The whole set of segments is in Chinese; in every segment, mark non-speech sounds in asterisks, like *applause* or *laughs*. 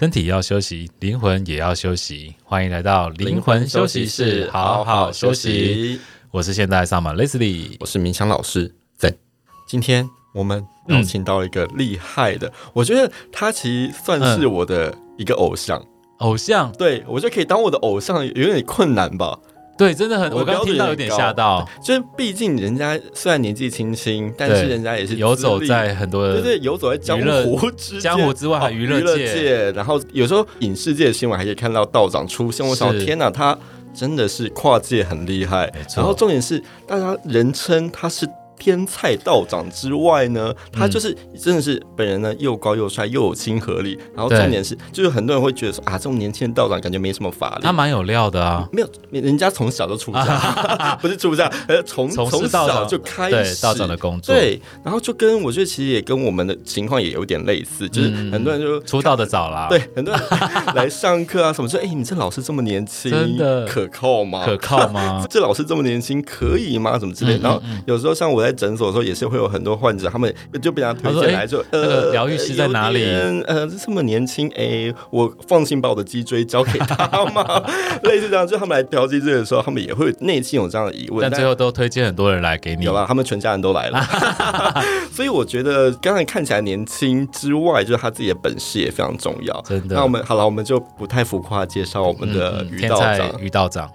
身体要休息，灵魂也要休息。欢迎来到灵魂休息室，好好休息。我是现代萨满 Leslie，我是冥想老师。在，今天我们邀请到一个厉害的，嗯、我觉得他其实算是我的一个偶像。偶像？对，我觉得可以当我的偶像，有点困难吧。对，真的很，我刚刚听到有点吓到，就是毕竟人家虽然年纪轻轻，但是人家也是游走在很多的，对对，游走在江湖之江湖之外，还娱乐界。然后有时候影视界的新闻还可以看到道长出现，我想天哪，他真的是跨界很厉害。然后重点是，大家人称他是。天菜道长之外呢，他就是真的是本人呢，又高又帅又有亲和力，然后重点是就是很多人会觉得说啊，这种年轻的道长感觉没什么法力，他蛮有料的啊，没有人家从小就出家，*laughs* 不是出家，呃从从小就开始。道长的工作，对，然后就跟我觉得其实也跟我们的情况也有点类似，就是很多人就出道的早啦，*laughs* 对，很多人来上课啊什么说，哎，你这老师这么年轻，真的。可靠吗？可靠吗？*laughs* 这老师这么年轻可以吗？什么之类，然后有时候像我在。诊所的时候也是会有很多患者，他们就被他推荐来说，呃，疗愈师在哪里？呃，这么年轻，哎，我放心把我的脊椎交给他吗？*laughs* 类似这样，就他们来调脊椎的时候，他们也会内心有这样的疑问。但最后都推荐很多人来给你，有吧？他们全家人都来了。*laughs* 所以我觉得，刚才看起来年轻之外，就是他自己的本事也非常重要。真的。那我们好了，我们就不太浮夸介绍我们的于道长。于道长。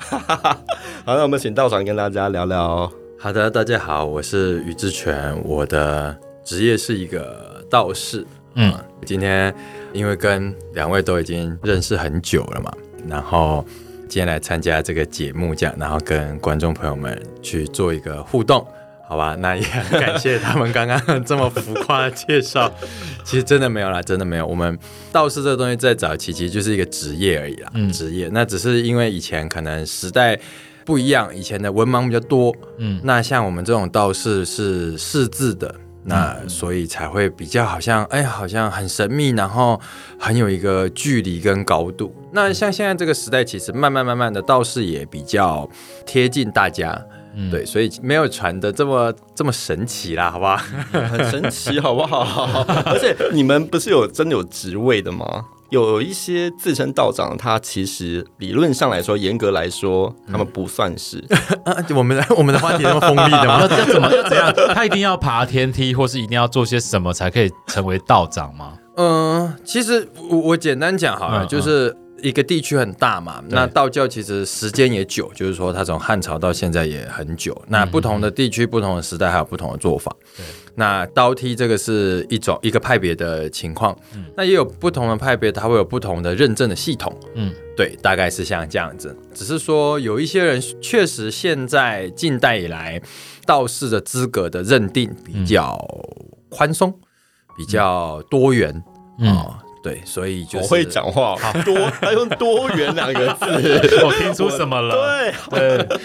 好，那我们请道长跟大家聊聊。好的，大家好，我是于志全，我的职业是一个道士。嗯，今天因为跟两位都已经认识很久了嘛，然后今天来参加这个节目，这样，然后跟观众朋友们去做一个互动，好吧？那也很感谢他们刚刚这么浮夸的介绍，*laughs* 其实真的没有啦，真的没有。我们道士这个东西在早期其实就是一个职业而已啦，嗯，职业。那只是因为以前可能时代。不一样，以前的文盲比较多，嗯，那像我们这种道士是识字的，那所以才会比较好像，哎，好像很神秘，然后很有一个距离跟高度。那像现在这个时代，其实慢慢慢慢的道士也比较贴近大家，嗯，对，所以没有传的这么这么神奇啦，好不好？*laughs* 很神奇，好不好？*laughs* 而且你们不是有真的有职位的吗？有一些自称道长，他其实理论上来说，严格来说，他们不算是。嗯、*laughs* 我们的我们的话题那么锋利的吗？*laughs* 要怎么要怎样？他一定要爬天梯，或是一定要做些什么才可以成为道长吗？*laughs* 嗯，其实我我简单讲好了，嗯、就是。一个地区很大嘛，那道教其实时间也久，就是说它从汉朝到现在也很久。那不同的地区、不同的时代，还有不同的做法。那刀梯这个是一种一个派别的情况，那也有不同的派别，它会有不同的认证的系统。嗯，对，大概是像这样子。只是说有一些人确实现在近代以来，道士的资格的认定比较宽松，比较多元啊。对，所以就我会讲话，好。多他用多元两个字，*laughs* 我听出什么了？*laughs* 对。对，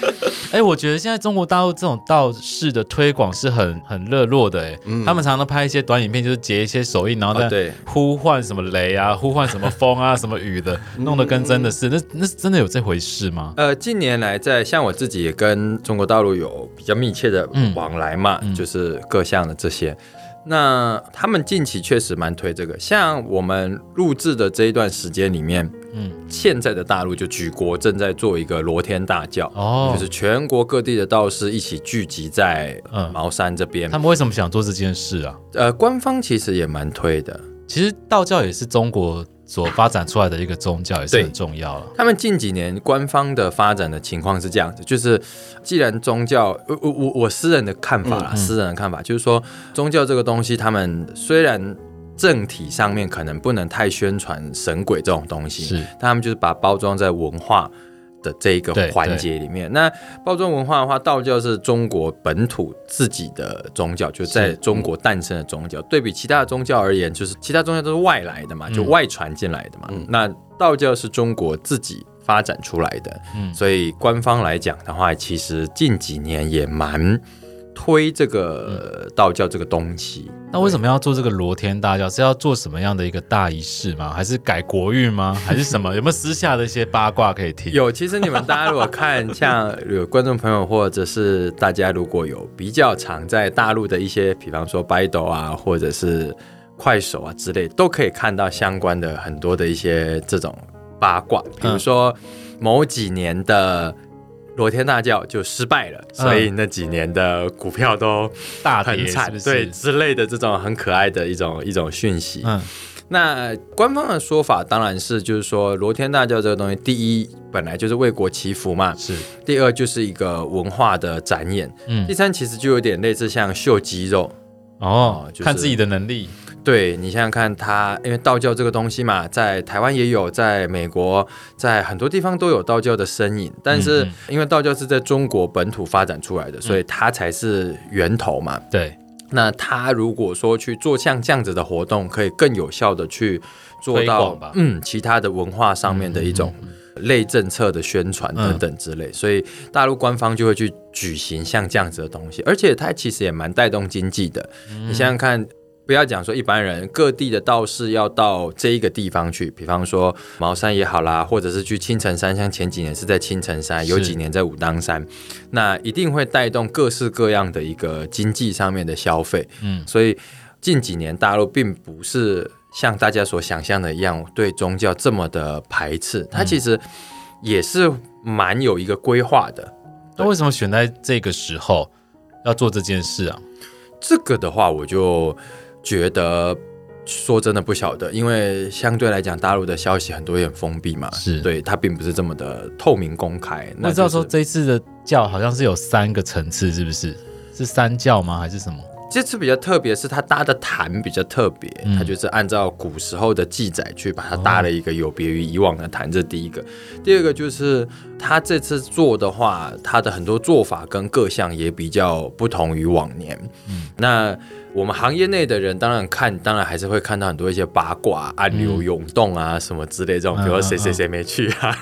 哎，我觉得现在中国大陆这种道士的推广是很很热络的，哎，他们常常拍一些短影片，就是截一些手印，然后再呼唤什么雷啊，呼唤什么风啊，什么雨的，*laughs* 弄得跟真的是，那那是真的有这回事吗？呃，近年来在像我自己也跟中国大陆有比较密切的往来嘛，就是各项的这些。那他们近期确实蛮推这个，像我们录制的这一段时间里面，嗯，现在的大陆就举国正在做一个罗天大教，哦，就是全国各地的道士一起聚集在茅山这边。他们为什么想做这件事啊？呃，官方其实也蛮推的。其实道教也是中国所发展出来的一个宗教，也是很重要了。他们近几年官方的发展的情况是这样子，就是既然宗教，我我我私人的看法啦，嗯嗯、私人的看法就是说，宗教这个东西，他们虽然政体上面可能不能太宣传神鬼这种东西，是，但他们就是把包装在文化。的这一个环节里面，那包装文化的话，道教是中国本土自己的宗教，就在中国诞生的宗教。对比其他的宗教而言，就是其他宗教都是外来的嘛，就外传进来的嘛。嗯、那道教是中国自己发展出来的，嗯、所以官方来讲的话，其实近几年也蛮。推这个道教这个东西，那为什么要做这个罗天大教？是要做什么样的一个大仪式吗？还是改国运吗？*laughs* 还是什么？有没有私下的一些八卦可以听？有，其实你们大家如果看，像有观众朋友，或者是大家如果有比较常在大陆的一些，比方说 Baidu 啊，或者是。快手啊之类，都可以看到相关的很多的一些这种八卦，比如说某几年的罗天大教就失败了，嗯、所以那几年的股票都大很惨，对之类的这种很可爱的一种一种讯息。嗯。那官方的说法当然是，就是说罗天大教这个东西，第一本来就是为国祈福嘛，是；第二就是一个文化的展演，嗯；第三其实就有点类似像秀肌肉哦，就是、看自己的能力。对，你想想看，他因为道教这个东西嘛，在台湾也有，在美国，在很多地方都有道教的身影，但是因为道教是在中国本土发展出来的，嗯、所以它才是源头嘛。对。那他如果说去做像这样子的活动，可以更有效的去做到，嗯，其他的文化上面的一种类政策的宣传等等之类，嗯、所以大陆官方就会去举行像这样子的东西，而且它其实也蛮带动经济的。嗯、你想想看。不要讲说一般人，各地的道士要到这一个地方去，比方说茅山也好啦，或者是去青城山，像前几年是在青城山，有几年在武当山，那一定会带动各式各样的一个经济上面的消费。嗯，所以近几年大陆并不是像大家所想象的一样对宗教这么的排斥，它其实也是蛮有一个规划的。那为什么选在这个时候要做这件事啊？这个的话，我就。觉得说真的不晓得，因为相对来讲，大陆的消息很多也很封闭嘛，是对它并不是这么的透明公开。那、就是、知道说这一次的教好像是有三个层次，是不是？是三教吗？还是什么？这次比较特别，是它搭的坛比较特别，他、嗯、就是按照古时候的记载去把它搭了一个有别于以往的坛，这第一个。第二个就是他这次做的话，他的很多做法跟各项也比较不同于往年。嗯，那。我们行业内的人当然看，当然还是会看到很多一些八卦、暗流涌动啊什么之类这种，比如说谁谁谁没去啊，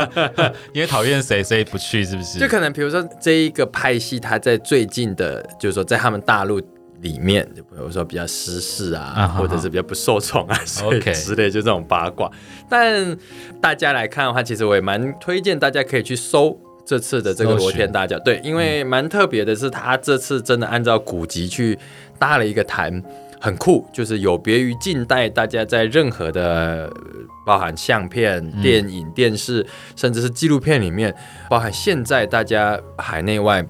*laughs* 因为讨厌谁谁不去，是不是？就可能比如说这一个派系，他在最近的，就是说在他们大陆里面，就比如说比较失事啊，或者是比较不受宠啊，*laughs* 所以之类就这种八卦。但大家来看的话，其实我也蛮推荐大家可以去搜。这次的这个罗天大教，对，因为蛮特别的是，他这次真的按照古籍去搭了一个坛，很酷，就是有别于近代大家在任何的包含相片、电影、电视，甚至是纪录片里面，包含现在大家海内外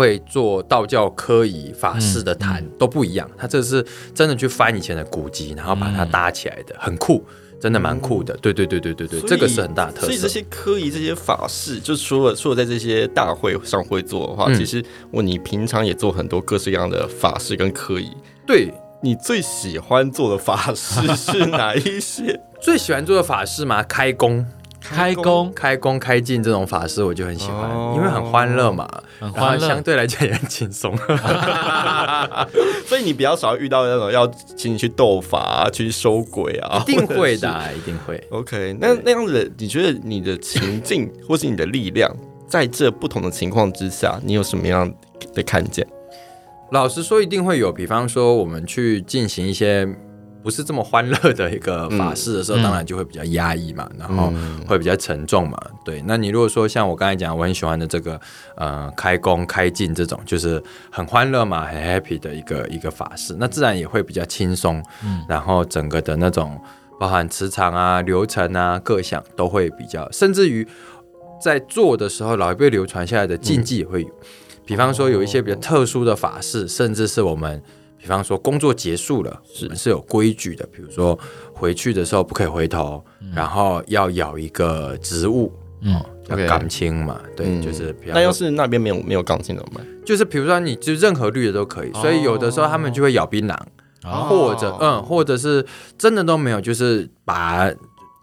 会做道教科仪法事的坛都不一样，他这是真的去翻以前的古籍，然后把它搭起来的，很酷。真的蛮酷的，对对对对对对，这个是很大的特色。所以这些科仪、这些法事，就除了除了在这些大会上会做的话，嗯、其实我你平常也做很多各式各样的法事跟科仪。对，你最喜欢做的法事是哪一些？*laughs* 最喜欢做的法事吗？开工。开工、开工、开镜这种法事，我就很喜欢，哦、因为很欢乐嘛，很欢乐，相对来讲也很轻松。*laughs* 所以你比较少遇到那种要请你去斗法、啊、去收鬼啊，一定会的、啊，一定会。OK，那那样子，你觉得你的情境或是你的力量，在这不同的情况之下，你有什么样的看见？老实说，一定会有。比方说，我们去进行一些。不是这么欢乐的一个法事的时候，嗯、当然就会比较压抑嘛，嗯、然后会比较沉重嘛。对，那你如果说像我刚才讲，我很喜欢的这个呃开工开镜这种，就是很欢乐嘛，很 happy 的一个一个法事，那自然也会比较轻松。嗯，然后整个的那种包含磁场啊、流程啊各项都会比较，甚至于在做的时候，老一辈流传下来的禁忌也会有，嗯、比方说有一些比较特殊的法事，甚至是我们。比方说工作结束了，是是有规矩的。比如说回去的时候不可以回头，嗯、然后要咬一个植物，嗯，要钢青嘛，对，嗯、就是。那要是那边没有没有钢青怎么办？就是比如说你就任何绿的都可以，所以有的时候他们就会咬槟榔，哦、或者嗯，或者是真的都没有，就是把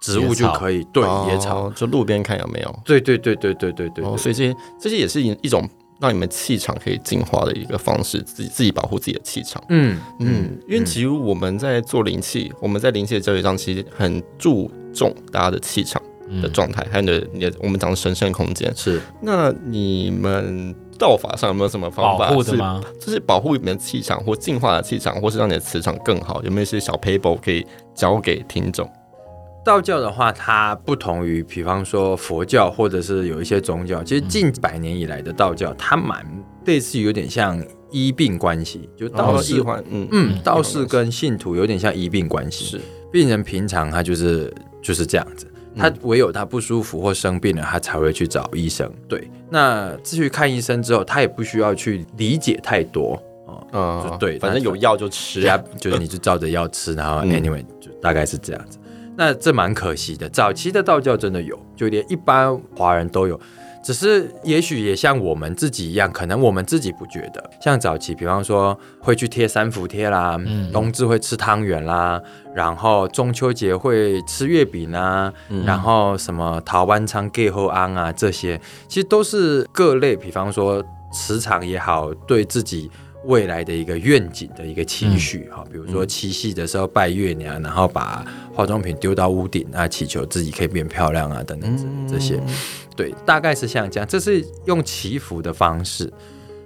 植物就可以，对，野草就路边看有没有。对对对对对对对，哦，所以这些这些也是一一种。让你们气场可以净化的一个方式，自己自己保护自己的气场。嗯嗯，因为其实我们在做灵气，我们在灵气的教育上，其实很注重大家的气场的状态，还有你的你的我们讲的神圣空间。是，那你们道法上有没有什么方法保护的吗？就是保护你们的气场，或净化的气场，或是让你的磁场更好？有没有一些小 paper 可以教给听众？道教的话，它不同于，比方说佛教或者是有一些宗教，其实近百年以来的道教，它蛮类似于有点像医病关系，就道士，哦、嗯嗯，道士跟信徒有点像医病关系，是病人平常他就是就是这样子。他唯有他不舒服或生病了，他才会去找医生。对，那至于看医生之后，他也不需要去理解太多哦。嗯，对，反正有药就吃啊，就是你就照着药吃，然后 *laughs* anyway 就大概是这样子。那这蛮可惜的，早期的道教真的有，就连一般华人都有。只是，也许也像我们自己一样，可能我们自己不觉得。像早期，比方说会去贴三伏贴啦，嗯、冬至会吃汤圆啦，然后中秋节会吃月饼啊，嗯、然后什么桃湾仓、盖后安啊，这些其实都是各类，比方说磁场也好，对自己。未来的一个愿景的一个期许哈，比如说七夕的时候拜月娘，然后把化妆品丢到屋顶啊，祈求自己可以变漂亮啊，等等这些，对，大概是像这样，这是用祈福的方式。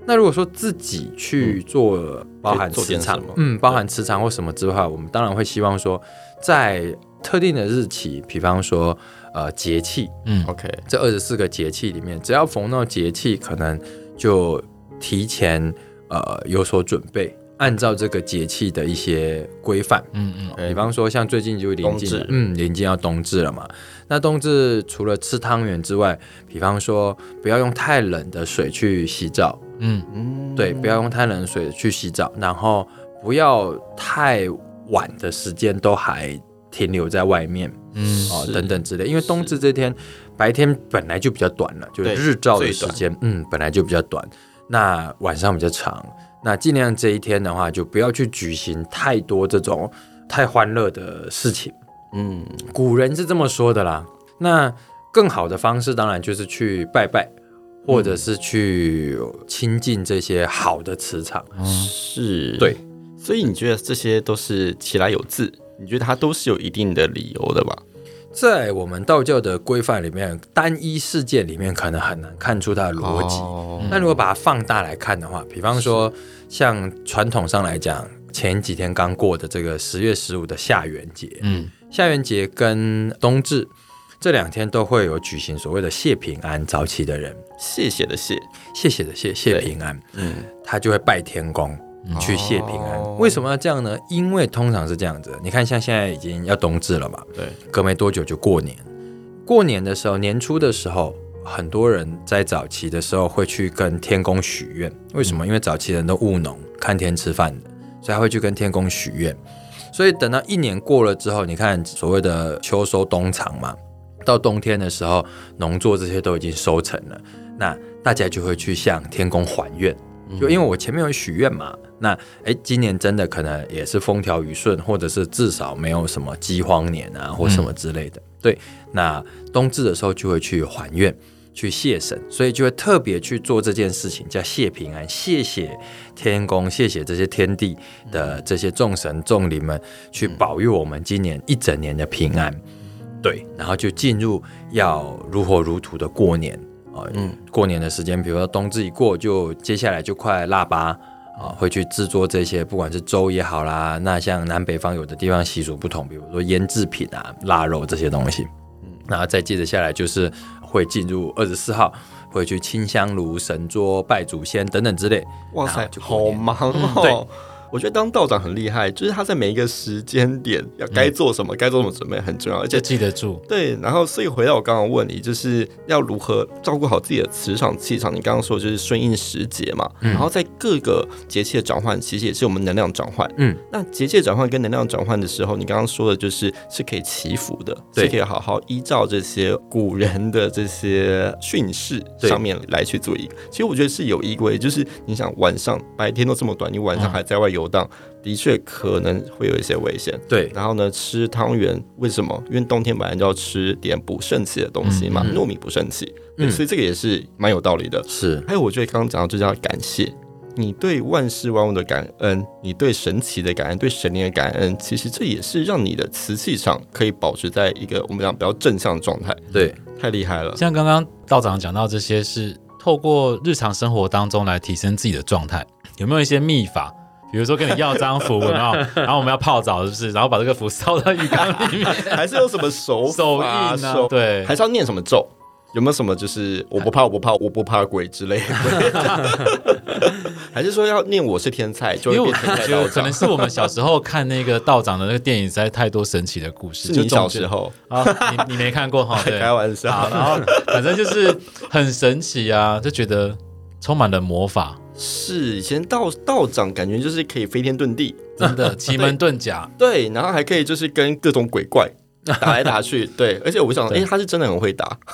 那如果说自己去做，包含磁场，嗯，包含磁场或什么之外，我们当然会希望说，在特定的日期，比方说呃节气，嗯，OK，这二十四个节气里面，只要逢到节气，可能就提前。呃，有所准备，按照这个节气的一些规范，嗯嗯，比方说像最近就临近，嗯，临近要冬至了嘛。那冬至除了吃汤圆之外，比方说不要用太冷的水去洗澡，嗯。嗯，对，不要用太冷的水去洗澡，然后不要太晚的时间都还停留在外面，嗯，哦，等等之类，因为冬至这天白天本来就比较短了，就是日照的时间，嗯，本来就比较短。那晚上比较长，那尽量这一天的话，就不要去举行太多这种太欢乐的事情。嗯，古人是这么说的啦。那更好的方式，当然就是去拜拜，或者是去亲近这些好的磁场。嗯、是，对。所以你觉得这些都是起来有字？你觉得它都是有一定的理由的吧？在我们道教的规范里面，单一事件里面可能很难看出它的逻辑。那、哦、如果把它放大来看的话，比方说像传统上来讲，前几天刚过的这个十月十五的下元节，嗯，下元节跟冬至这两天都会有举行所谓的谢平安。早起的人，谢谢的谢，谢谢的谢，谢平安，嗯，他就会拜天公。去谢平安，哦、为什么要这样呢？因为通常是这样子，你看，像现在已经要冬至了嘛，对，隔没多久就过年。过年的时候，年初的时候，很多人在早期的时候会去跟天公许愿。为什么？因为早期人都务农，看天吃饭的，所以他会去跟天公许愿。所以等到一年过了之后，你看所谓的秋收冬藏嘛，到冬天的时候，农作这些都已经收成了，那大家就会去向天公还愿。就因为我前面有许愿嘛，那哎，今年真的可能也是风调雨顺，或者是至少没有什么饥荒年啊，或什么之类的。嗯、对，那冬至的时候就会去还愿，去谢神，所以就会特别去做这件事情，叫谢平安，谢谢天公，谢谢这些天地的这些众神众灵们，去保佑我们今年一整年的平安。对，然后就进入要如火如荼的过年。嗯，过年的时间，比如说冬至一过，就接下来就快腊八啊，会去制作这些，不管是粥也好啦，那像南北方有的地方习俗不同，比如说腌制品啊、腊肉这些东西，嗯，然后再接着下来就是会进入二十四号，会去清香炉、神桌、拜祖先等等之类。哇塞，好忙哦。对。我觉得当道长很厉害，就是他在每一个时间点要该做什么，该、嗯、做什么准备很重要，而且记得住。对，然后所以回到我刚刚问你，就是要如何照顾好自己的磁场气场。你刚刚说就是顺应时节嘛，嗯、然后在各个节气的转换，其实也是我们能量转换。嗯，那节气转换跟能量转换的时候，你刚刚说的就是是可以祈福的，是可以好好依照这些古人的这些训示上面来去做一个。其实我觉得是有依归，就是你想晚上白天都这么短，你晚上还在外游。游荡的确可能会有一些危险。对，然后呢，吃汤圆为什么？因为冬天本来就要吃点补肾气的东西嘛，嗯、糯米补肾气。嗯，所以这个也是蛮有道理的。是，还有我觉得刚刚讲到就叫感谢，你对万事万物的感恩，你对神奇的感恩，对神灵的感恩，其实这也是让你的磁气场可以保持在一个我们讲比较正向的状态。对，太厉害了。像刚刚道长讲到这些，是透过日常生活当中来提升自己的状态，有没有一些秘法？比如说跟你要张符，然后 *laughs* 然后我们要泡澡，是不是？然后把这个符烧到浴缸里面，*laughs* 还是有什么手手印啊？手对，还是要念什么咒？有没有什么就是我不怕我不怕我不怕鬼之类的？*laughs* 还是说要念我是天才就会变天菜？就可能是我们小时候看那个道长的那个电影，实在太多神奇的故事。是你小时候啊？你你没看过哈？对，开玩笑。然后反正就是很神奇啊，就觉得充满了魔法。是以前道道长感觉就是可以飞天遁地，真的 *laughs* 奇门遁甲。对，然后还可以就是跟各种鬼怪。*laughs* 打来打去，对，而且我想，哎、欸，他是真的很会打。*laughs*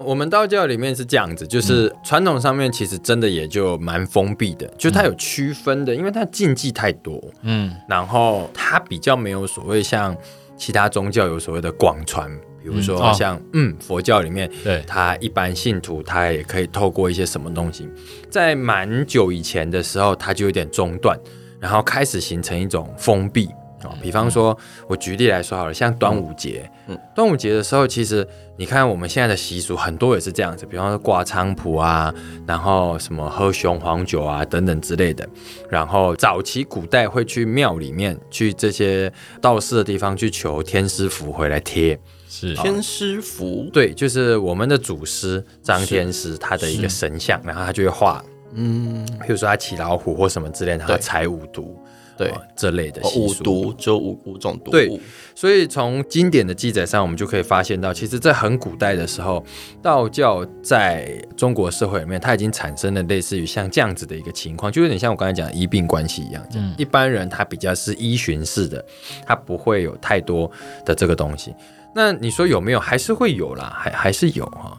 我们道教里面是这样子，就是传统上面其实真的也就蛮封闭的，就它有区分的，因为它禁忌太多，嗯，然后它比较没有所谓像其他宗教有所谓的广传，比如说像嗯，嗯佛教里面，对，它一般信徒他也可以透过一些什么东西，在蛮久以前的时候，它就有点中断，然后开始形成一种封闭啊。比方说，我举例来说好了，像端午节，嗯，端午节的时候，其实你看我们现在的习俗很多也是这样子，比方说挂菖蒲啊，然后什么喝雄黄酒啊等等之类的。然后早期古代会去庙里面，去这些道士的地方去求天师符回来贴，是天师符，对，就是我们的祖师张天师他的一个神像，然后他就会画，嗯，比如说他骑老虎或什么之类的，他采五毒。对这类的五毒就五五种毒。对，所以从经典的记载上，我们就可以发现到，其实，在很古代的时候，道教在中国社会里面，它已经产生了类似于像这样子的一个情况，就有点像我刚才讲的医病关系一样。嗯，一般人他比较是依循式的，他不会有太多的这个东西。那你说有没有？还是会有啦，还还是有哈。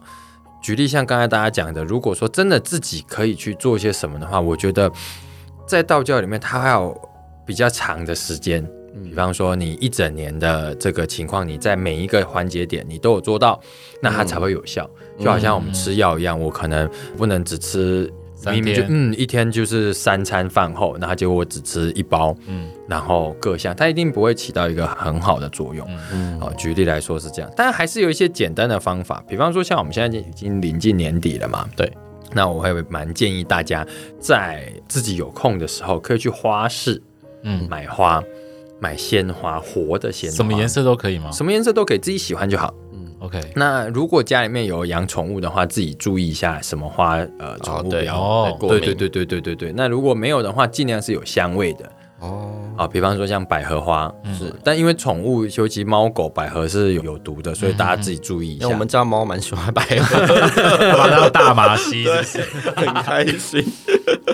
举例像刚才大家讲的，如果说真的自己可以去做一些什么的话，我觉得在道教里面，它还有。比较长的时间，比方说你一整年的这个情况，你在每一个环节点你都有做到，那它才会有效。嗯、就好像我们吃药一样，嗯、我可能不能只吃，明明就嗯一天就是三餐饭后，那结果我只吃一包，嗯，然后各项它一定不会起到一个很好的作用。嗯，好，举例来说是这样，但还是有一些简单的方法，比方说像我们现在已经临近年底了嘛，对，那我会蛮建议大家在自己有空的时候可以去花市。嗯，买花，买鲜花，活的鲜花，什么颜色都可以吗？什么颜色都可以，自己喜欢就好。嗯，OK。那如果家里面有养宠物的话，自己注意一下什么花，呃，宠物不要过敏。对对对对对对对。那如果没有的话，尽量是有香味的。哦，啊，比方说像百合花，是，但因为宠物，尤其猫狗，百合是有有毒的，所以大家自己注意一下。我们家猫蛮喜欢百合，*laughs* 把它大麻吸，*laughs* 很开心，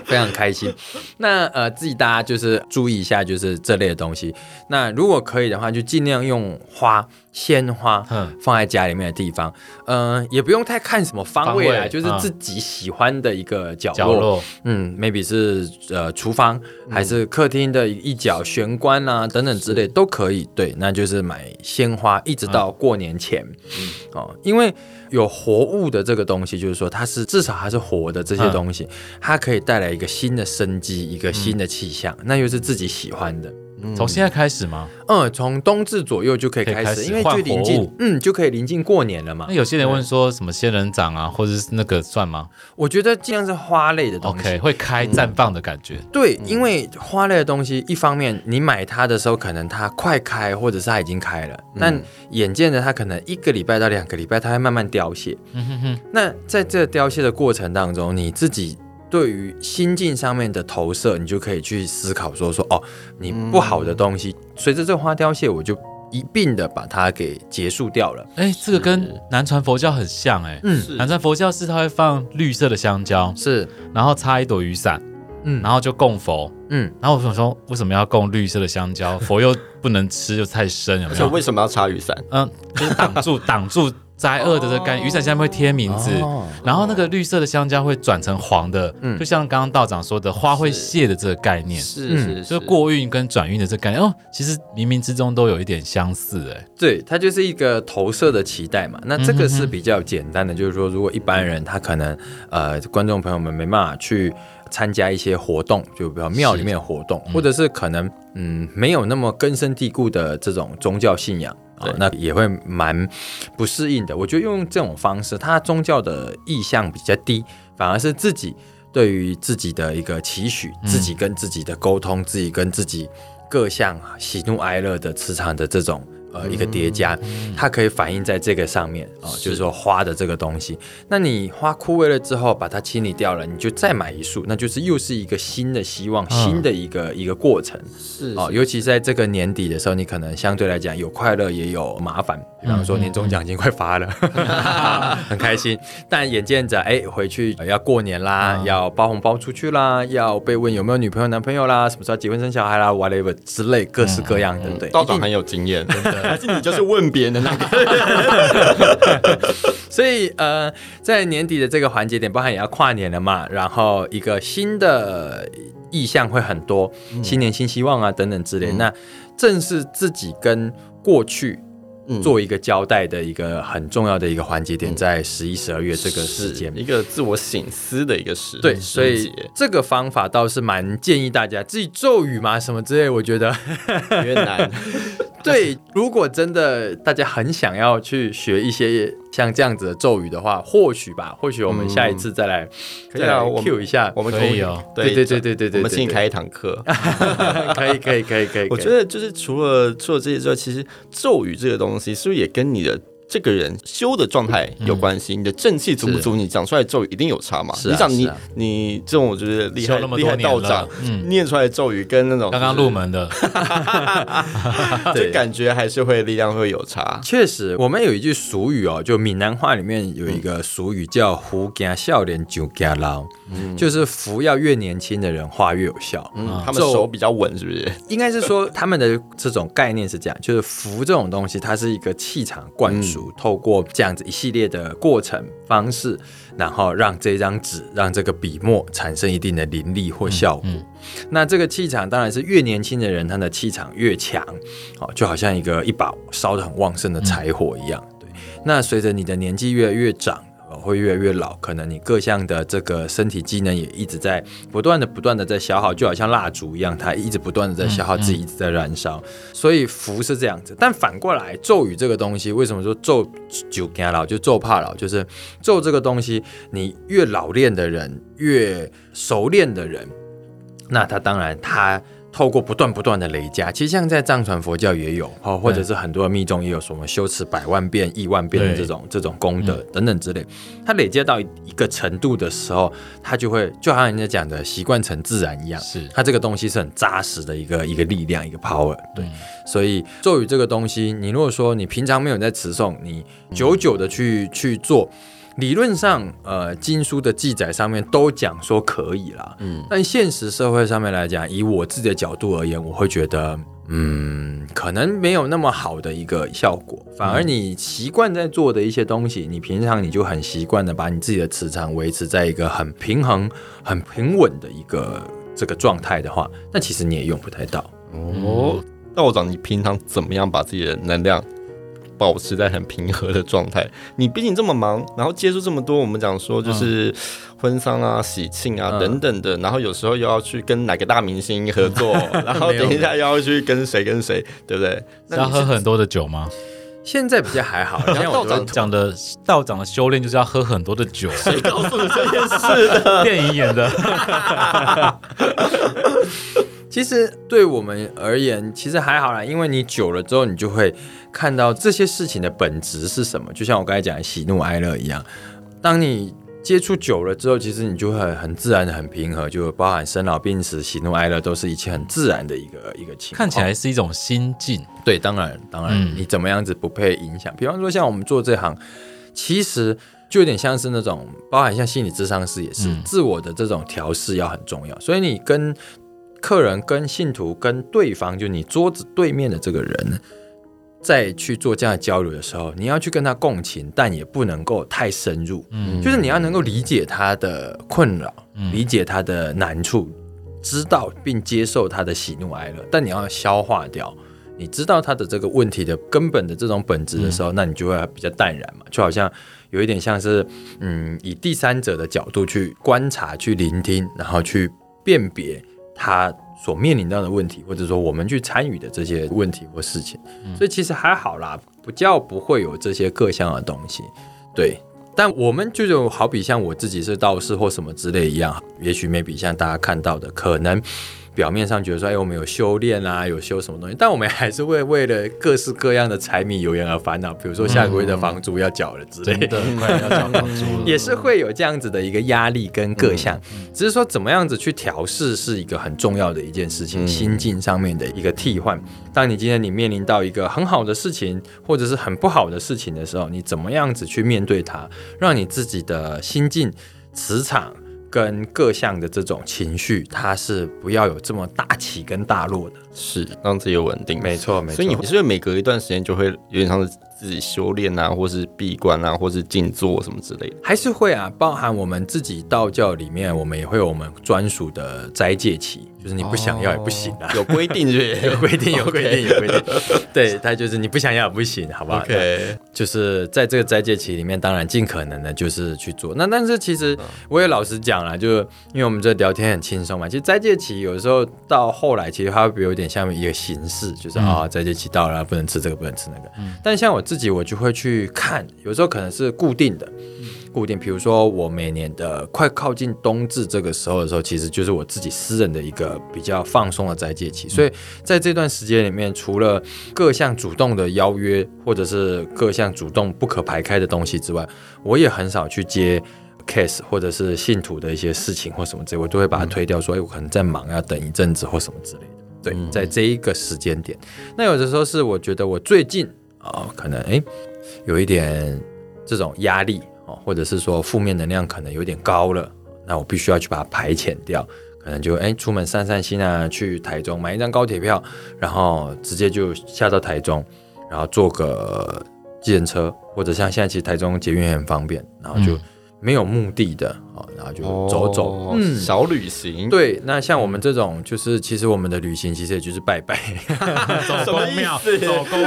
非常开心。那呃，自己大家就是注意一下，就是这类的东西。那如果可以的话，就尽量用花。鲜花放在家里面的地方，嗯、呃，也不用太看什么方位啊，位就是自己喜欢的一个角落，角落嗯，maybe 是呃厨房，还是客厅的一角玄关啊等等之类都可以。对，那就是买鲜花，一直到过年前，嗯，哦，因为有活物的这个东西，就是说它是至少它是活的这些东西，嗯、它可以带来一个新的生机，一个新的气象，嗯、那又是自己喜欢的。从现在开始吗？嗯，从冬至左右就可以开始，因为就临近，嗯，就可以临近过年了嘛。那有些人问说什么仙人掌啊，或者是那个算吗？我觉得尽量是花类的东西，OK，会开绽放的感觉。嗯、对，因为花类的东西，一方面你买它的时候，可能它快开，或者是它已经开了，嗯、但眼见着它可能一个礼拜到两个礼拜，它会慢慢凋谢。嗯哼哼。那在这凋谢的过程当中，你自己。对于心境上面的投射，你就可以去思考说说哦，你不好的东西，随着这花凋谢，我就一并的把它给结束掉了。哎，这个跟南传佛教很像哎，嗯，南传佛教是它会放绿色的香蕉，是，然后插一朵雨伞，嗯，然后就供佛，嗯，然后我想说，为什么要供绿色的香蕉？佛又不能吃，又太深，有没有？为什么要插雨伞？嗯，就是挡住，*laughs* 挡住。灾厄的这个概念，雨伞下面会贴名字，哦、然后那个绿色的香蕉会转成黄的，嗯、就像刚刚道长说的，花会谢的这个概念，是是，是，就是过运跟转运的这个概念哦，其实冥冥之中都有一点相似哎，对，它就是一个投射的期待嘛。那这个是比较简单的，就是说，如果一般人他可能呃，观众朋友们没办法去参加一些活动，就比如庙里面的活动，是。或者是可能嗯没有那么根深蒂固的这种宗教信仰。对那也会蛮不适应的。我觉得用这种方式，他宗教的意向比较低，反而是自己对于自己的一个期许，自己跟自己的沟通，自己跟自己各项喜怒哀乐的磁场的这种。呃，一个叠加，它可以反映在这个上面啊，呃、就是说花的这个东西。那你花枯萎了之后，把它清理掉了，你就再买一束，那就是又是一个新的希望，新的一个一个过程。是哦，尤其在这个年底的时候，你可能相对来讲有快乐，也有麻烦。比方说年终奖金快发了，*laughs* 很开心，但眼见着哎，回去要过年啦，要包红包出去啦，要被问有没有女朋友男朋友啦，什么时候结婚生小孩啦，whatever 之类各式各样的。对，道长很有经验，真的。还是你就是问别人的那个，*laughs* 所以呃，在年底的这个环节点，包含也要跨年了嘛，然后一个新的意向会很多，新年新希望啊等等之类，嗯、那正是自己跟过去。做一个交代的一个很重要的一个环节点，在十一、十二月这个时间，一个自我醒思的一个时。对，所以这个方法倒是蛮建议大家自己咒语嘛什么之类，我觉得。有点难。*laughs* 对，如果真的大家很想要去学一些像这样子的咒语的话，或许吧，或许我们下一次再来再来 Q 一下，我们可以哦。对对对对对对，我们请你开一堂课，*laughs* 可以可以可以可以。我觉得就是除了除了这些之外，其实咒语这个东西是不是也跟你的。这个人修的状态有关系，你的正气足不足，你讲出来咒语一定有差嘛？你想你你这种我觉得厉害厉害道长，嗯念出来的咒语跟那种刚刚入门的，*laughs* 就感觉还是会力量会有差。确实，我们有一句俗语哦，就闽南话里面有一个俗语叫“福惊少年就惊老”，就是福要越年轻的人话越有效。嗯，他们手比较稳，是不是？*laughs* 应该是说他们的这种概念是这样，就是福这种东西，它是一个气场灌输。透过这样子一系列的过程方式，然后让这张纸、让这个笔墨产生一定的灵力或效果。嗯嗯、那这个气场当然是越年轻的人，他的气场越强，哦，就好像一个一把烧得很旺盛的柴火一样。嗯、对，那随着你的年纪越来越长。会越来越老，可能你各项的这个身体机能也一直在不断的、不断的在消耗，就好像蜡烛一样，它一直不断的在消耗自己，一直在燃烧。所以福是这样子，但反过来咒语这个东西，为什么说咒就怕老，就咒怕老，就是咒这个东西，你越老练的人，越熟练的人，那他当然他。透过不断不断的累加，其实像在藏传佛教也有，哦，或者是很多的密宗也有什么修持百万遍、亿万遍的这种这种功德等等之类。它累积到一个程度的时候，它就会就好像人家讲的习惯成自然一样。是，它这个东西是很扎实的一个一个力量，一个 power。对，嗯、所以咒语这个东西，你如果说你平常没有在持诵，你久久的去、嗯、去做。理论上，呃，经书的记载上面都讲说可以啦，嗯，但现实社会上面来讲，以我自己的角度而言，我会觉得，嗯，可能没有那么好的一个效果。反而你习惯在做的一些东西，你平常你就很习惯的把你自己的磁场维持在一个很平衡、很平稳的一个这个状态的话，那其实你也用不太到。哦，道长，你平常怎么样把自己的能量保持在很平和的状态。你毕竟这么忙，然后接触这么多，我们讲说就是婚丧啊、喜庆啊等等的，然后有时候又要去跟哪个大明星合作，*laughs* 然后等一下又要去跟谁跟谁，对不对？那要喝很多的酒吗？现在比较还好。*laughs* 道长讲的道长的修炼就是要喝很多的酒，谁告诉你这件事的？*laughs* 电影演的。其实对我们而言，其实还好啦，因为你久了之后，你就会看到这些事情的本质是什么。就像我刚才讲的喜怒哀乐一样，当你接触久了之后，其实你就会很自然的很平和，就包含生老病死、喜怒哀乐，都是一切很自然的一个一个情况。看起来是一种心境。对，当然，当然，你怎么样子不被影响？嗯、比方说，像我们做这行，其实就有点像是那种，包含像心理智商师也是，嗯、自我的这种调试要很重要。所以你跟客人、跟信徒、跟对方，就你桌子对面的这个人，在去做这样的交流的时候，你要去跟他共情，但也不能够太深入。嗯，就是你要能够理解他的困扰，嗯、理解他的难处，知道并接受他的喜怒哀乐，但你要消化掉。你知道他的这个问题的根本的这种本质的时候，嗯、那你就会比较淡然嘛，就好像有一点像是，嗯，以第三者的角度去观察、去聆听，然后去辨别。他所面临到的问题，或者说我们去参与的这些问题或事情，嗯、所以其实还好啦，不叫不会有这些各项的东西。对，但我们就就好比像我自己是道士或什么之类一样，也许 maybe 像大家看到的可能。表面上觉得说，哎，我们有修炼啊，有修什么东西，但我们还是会为了各式各样的柴米油盐而烦恼。比如说下个月的房租要缴了之类的，快要缴房租了，也是会有这样子的一个压力跟各项。只是说怎么样子去调试是一个很重要的一件事情，心境上面的一个替换。当你今天你面临到一个很好的事情，或者是很不好的事情的时候，你怎么样子去面对它，让你自己的心境、磁场。跟各项的这种情绪，它是不要有这么大起跟大落的，是让自己稳定。没错，没错。所以你是不是每隔一段时间就会有点像是自己修炼啊，或是闭关啊，或是静坐什么之类的？还是会啊，包含我们自己道教里面，我们也会有我们专属的斋戒期。就是你不想要也不行啊，有规定是不是？*laughs* 有规定，有规定，*laughs* 有规定。对，他就是你不想要也不行，好不好？OK，就是在这个斋戒期里面，当然尽可能的就是去做。那但是其实我也老实讲了，就因为我们这聊天很轻松嘛。其实斋戒期有时候到后来，其实它会有点像一个形式，就是啊，斋戒期到了，不能吃这个，不能吃那个。但像我自己，我就会去看，有时候可能是固定的。固定，比如说我每年的快靠近冬至这个时候的时候，其实就是我自己私人的一个比较放松的斋戒期。所以在这段时间里面，除了各项主动的邀约，或者是各项主动不可排开的东西之外，我也很少去接 case 或者是信徒的一些事情或什么之类，我都会把它推掉，说哎，我可能在忙，要等一阵子或什么之类的。对，在这一个时间点，那有的时候是我觉得我最近啊、可能哎有一点这种压力。或者是说负面能量可能有点高了，那我必须要去把它排遣掉，可能就哎出门散散心啊，去台中买一张高铁票，然后直接就下到台中，然后坐个计程车，或者像现在其实台中捷运也很方便，然后就没有目的的。然后就走走，哦、嗯，小旅行。对，那像我们这种，就是其实我们的旅行其实也就是拜拜，走 *laughs* 走公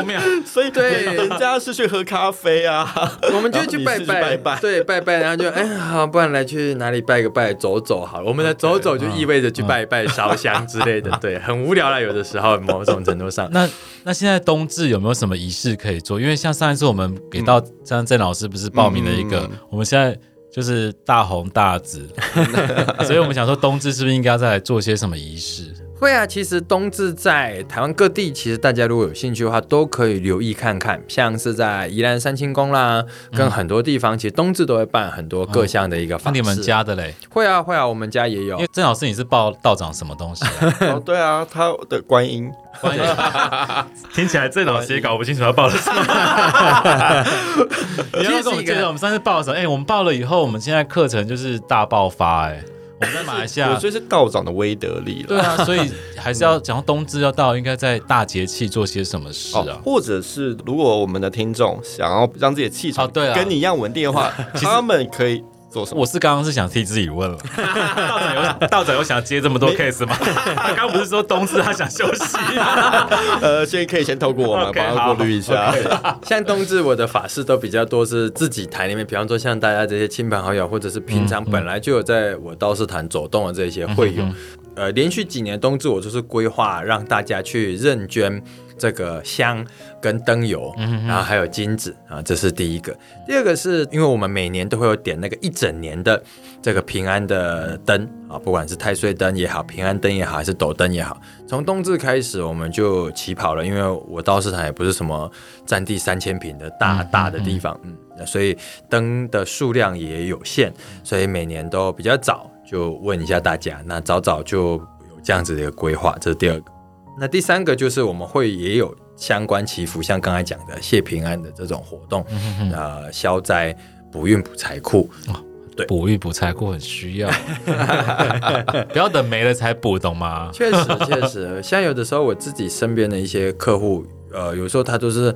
庙。*laughs* 所以对，人家是去喝咖啡啊，*laughs* 我们就去拜拜，拜拜，对，拜拜，然后就哎，好，不然来去哪里拜个拜，走走好了。我们的走走就意味着去拜拜、烧香之类的，对，很无聊了。有的时候，某种程度上，那那现在冬至有没有什么仪式可以做？因为像上一次我们给到张郑老师不是报名了一个，我们现在。就是大红大紫，*laughs* 所以我们想说冬至是不是应该再来做些什么仪式？会啊，其实冬至在台湾各地，其实大家如果有兴趣的话，都可以留意看看。像是在宜兰三清宫啦，跟很多地方，其实冬至都会办很多各项的一个法事。那你们家的嘞？会啊，会啊，我们家也有。因为郑老师你是报道长什么东西？*laughs* 哦，对啊，他的观音。观音，*laughs* 听起来郑老师也搞不清楚要报的什么。*laughs* 你要跟我们介绍，我们上次报的时候，哎、欸，我们报了以后，我们现在课程就是大爆发、欸，哎，我们在马来西亚，我觉得是道长的威德力了。对啊，所以 *laughs* 还是要讲到冬至要到，应该在大节气做些什么事啊？哦、或者是如果我们的听众想要让自己的气场对跟你一样稳定的话，*laughs* 他们可以。我是刚刚是想替自己问了，*laughs* 道长有道长有想接这么多 case 吗？*laughs* 他刚不是说冬至他想休息？*laughs* 呃，所以可以先透过我们帮他过滤一下。像冬至我的法事都比较多是自己台里面，比方说像大家这些亲朋好友，或者是平常本来就有在我道士坛走动的这些会友，呃，连续几年冬至我就是规划让大家去认捐。这个香跟灯油，然后还有金子啊，这是第一个。第二个是因为我们每年都会有点那个一整年的这个平安的灯啊，不管是太岁灯也好，平安灯也好，还是斗灯也好，从冬至开始我们就起跑了。因为我到市场也不是什么占地三千平的大大的地方，嗯，所以灯的数量也有限，所以每年都比较早就问一下大家，那早早就有这样子的一个规划，这是第二个。那第三个就是我们会也有相关祈福，像刚才讲的谢平安的这种活动，嗯、呃，消灾补运补财库，哦，对，补运补财库很需要，*laughs* 不要等没了才补，懂吗？确实确实，像有的时候我自己身边的一些客户，呃，有时候他都是。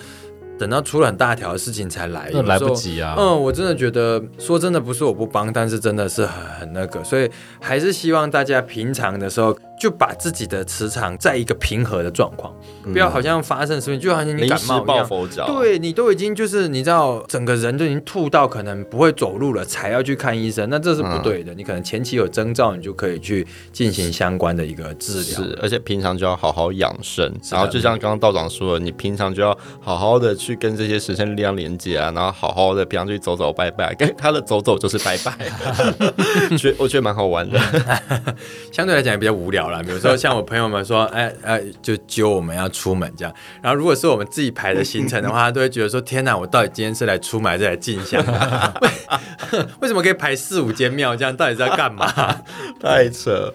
等到出了很大条的事情才来，那来不及啊。嗯，我真的觉得说真的不是我不帮，但是真的是很很那个，所以还是希望大家平常的时候就把自己的磁场在一个平和的状况，不要好像发生什么，就好像你感冒一样，抱佛脚，对，你都已经就是你知道，整个人都已经吐到可能不会走路了，才要去看医生，那这是不对的。你可能前期有征兆，你就可以去进行相关的一个治疗。是，而且平常就要好好养生，然后就像刚刚道长说的，你平常就要好好的去跟这些神圣力量连接啊，然后好好的平常去走走拜拜，*laughs* 跟他的走走就是拜拜，*laughs* *laughs* 觉我觉得蛮好玩的，相对来讲也比较无聊。比如说像我朋友们说，哎哎，就揪我们要出门这样。然后如果是我们自己排的行程的话，*laughs* 他都会觉得说：天哪，我到底今天是来出门还是来进香？*laughs* 为什么可以排四五间庙这样？到底在干嘛？太扯！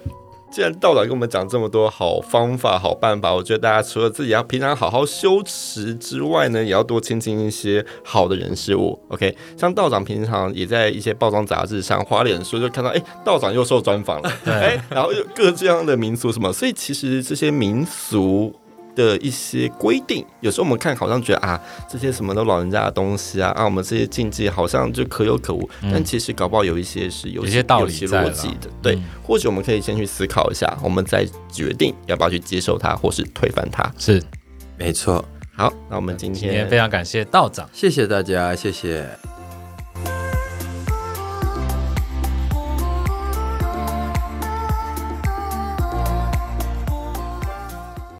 既然道长跟我们讲这么多好方法、好办法，我觉得大家除了自己要平常好好修持之外呢，也要多亲近一些好的人事物。OK，像道长平常也在一些包装杂志上、花脸书就看到，哎、欸，道长又受专访了，*laughs* 哎、欸，然后又各这样的民俗什么，所以其实这些民俗。的一些规定，有时候我们看好像觉得啊，这些什么都老人家的东西啊，啊，我们这些禁忌好像就可有可无，嗯、但其实搞不好有一些是有些，有些道理、有些逻辑的。对，嗯、或许我们可以先去思考一下，我们再决定要不要去接受它，或是推翻它。是，没错。好，那我们今天，今天非常感谢道长，谢谢大家，谢谢。